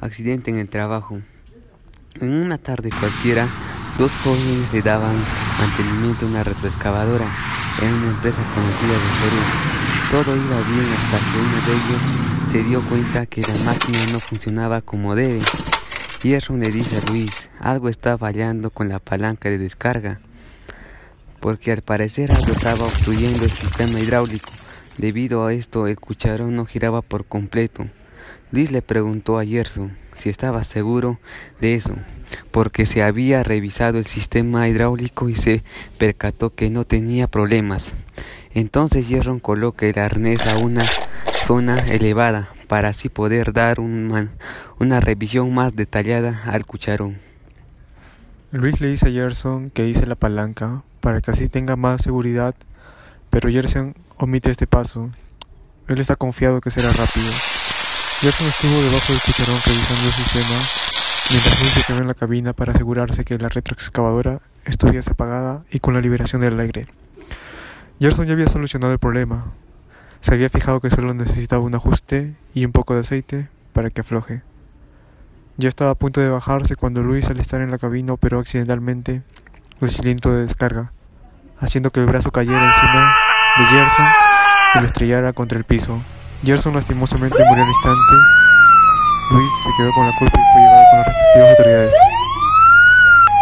Accidente en el trabajo. En una tarde cualquiera, dos jóvenes le daban mantenimiento a una retroexcavadora en una empresa conocida de Perú. Todo iba bien hasta que uno de ellos se dio cuenta que la máquina no funcionaba como debe. Hierro le dice a Luis, algo está fallando con la palanca de descarga, porque al parecer algo estaba obstruyendo el sistema hidráulico. Debido a esto, el cucharón no giraba por completo. Luis le preguntó a Yerso si estaba seguro de eso, porque se había revisado el sistema hidráulico y se percató que no tenía problemas. Entonces Yerson coloca el arnés a una zona elevada para así poder dar una revisión más detallada al cucharón. Luis le dice a Gerson que hice la palanca para que así tenga más seguridad, pero Gerson omite este paso. Él está confiado que será rápido. Gerson estuvo debajo del cucharón revisando el sistema, mientras Luis se quedó en la cabina para asegurarse que la retroexcavadora estuviese apagada y con la liberación del aire. Gerson ya había solucionado el problema. Se había fijado que solo necesitaba un ajuste y un poco de aceite para que afloje. Ya estaba a punto de bajarse cuando Luis al estar en la cabina operó accidentalmente el cilindro de descarga, haciendo que el brazo cayera encima de Gerson y lo estrellara contra el piso. Gerson lastimosamente murió al instante. Luis se quedó con la culpa y fue llevado con las respectivas autoridades.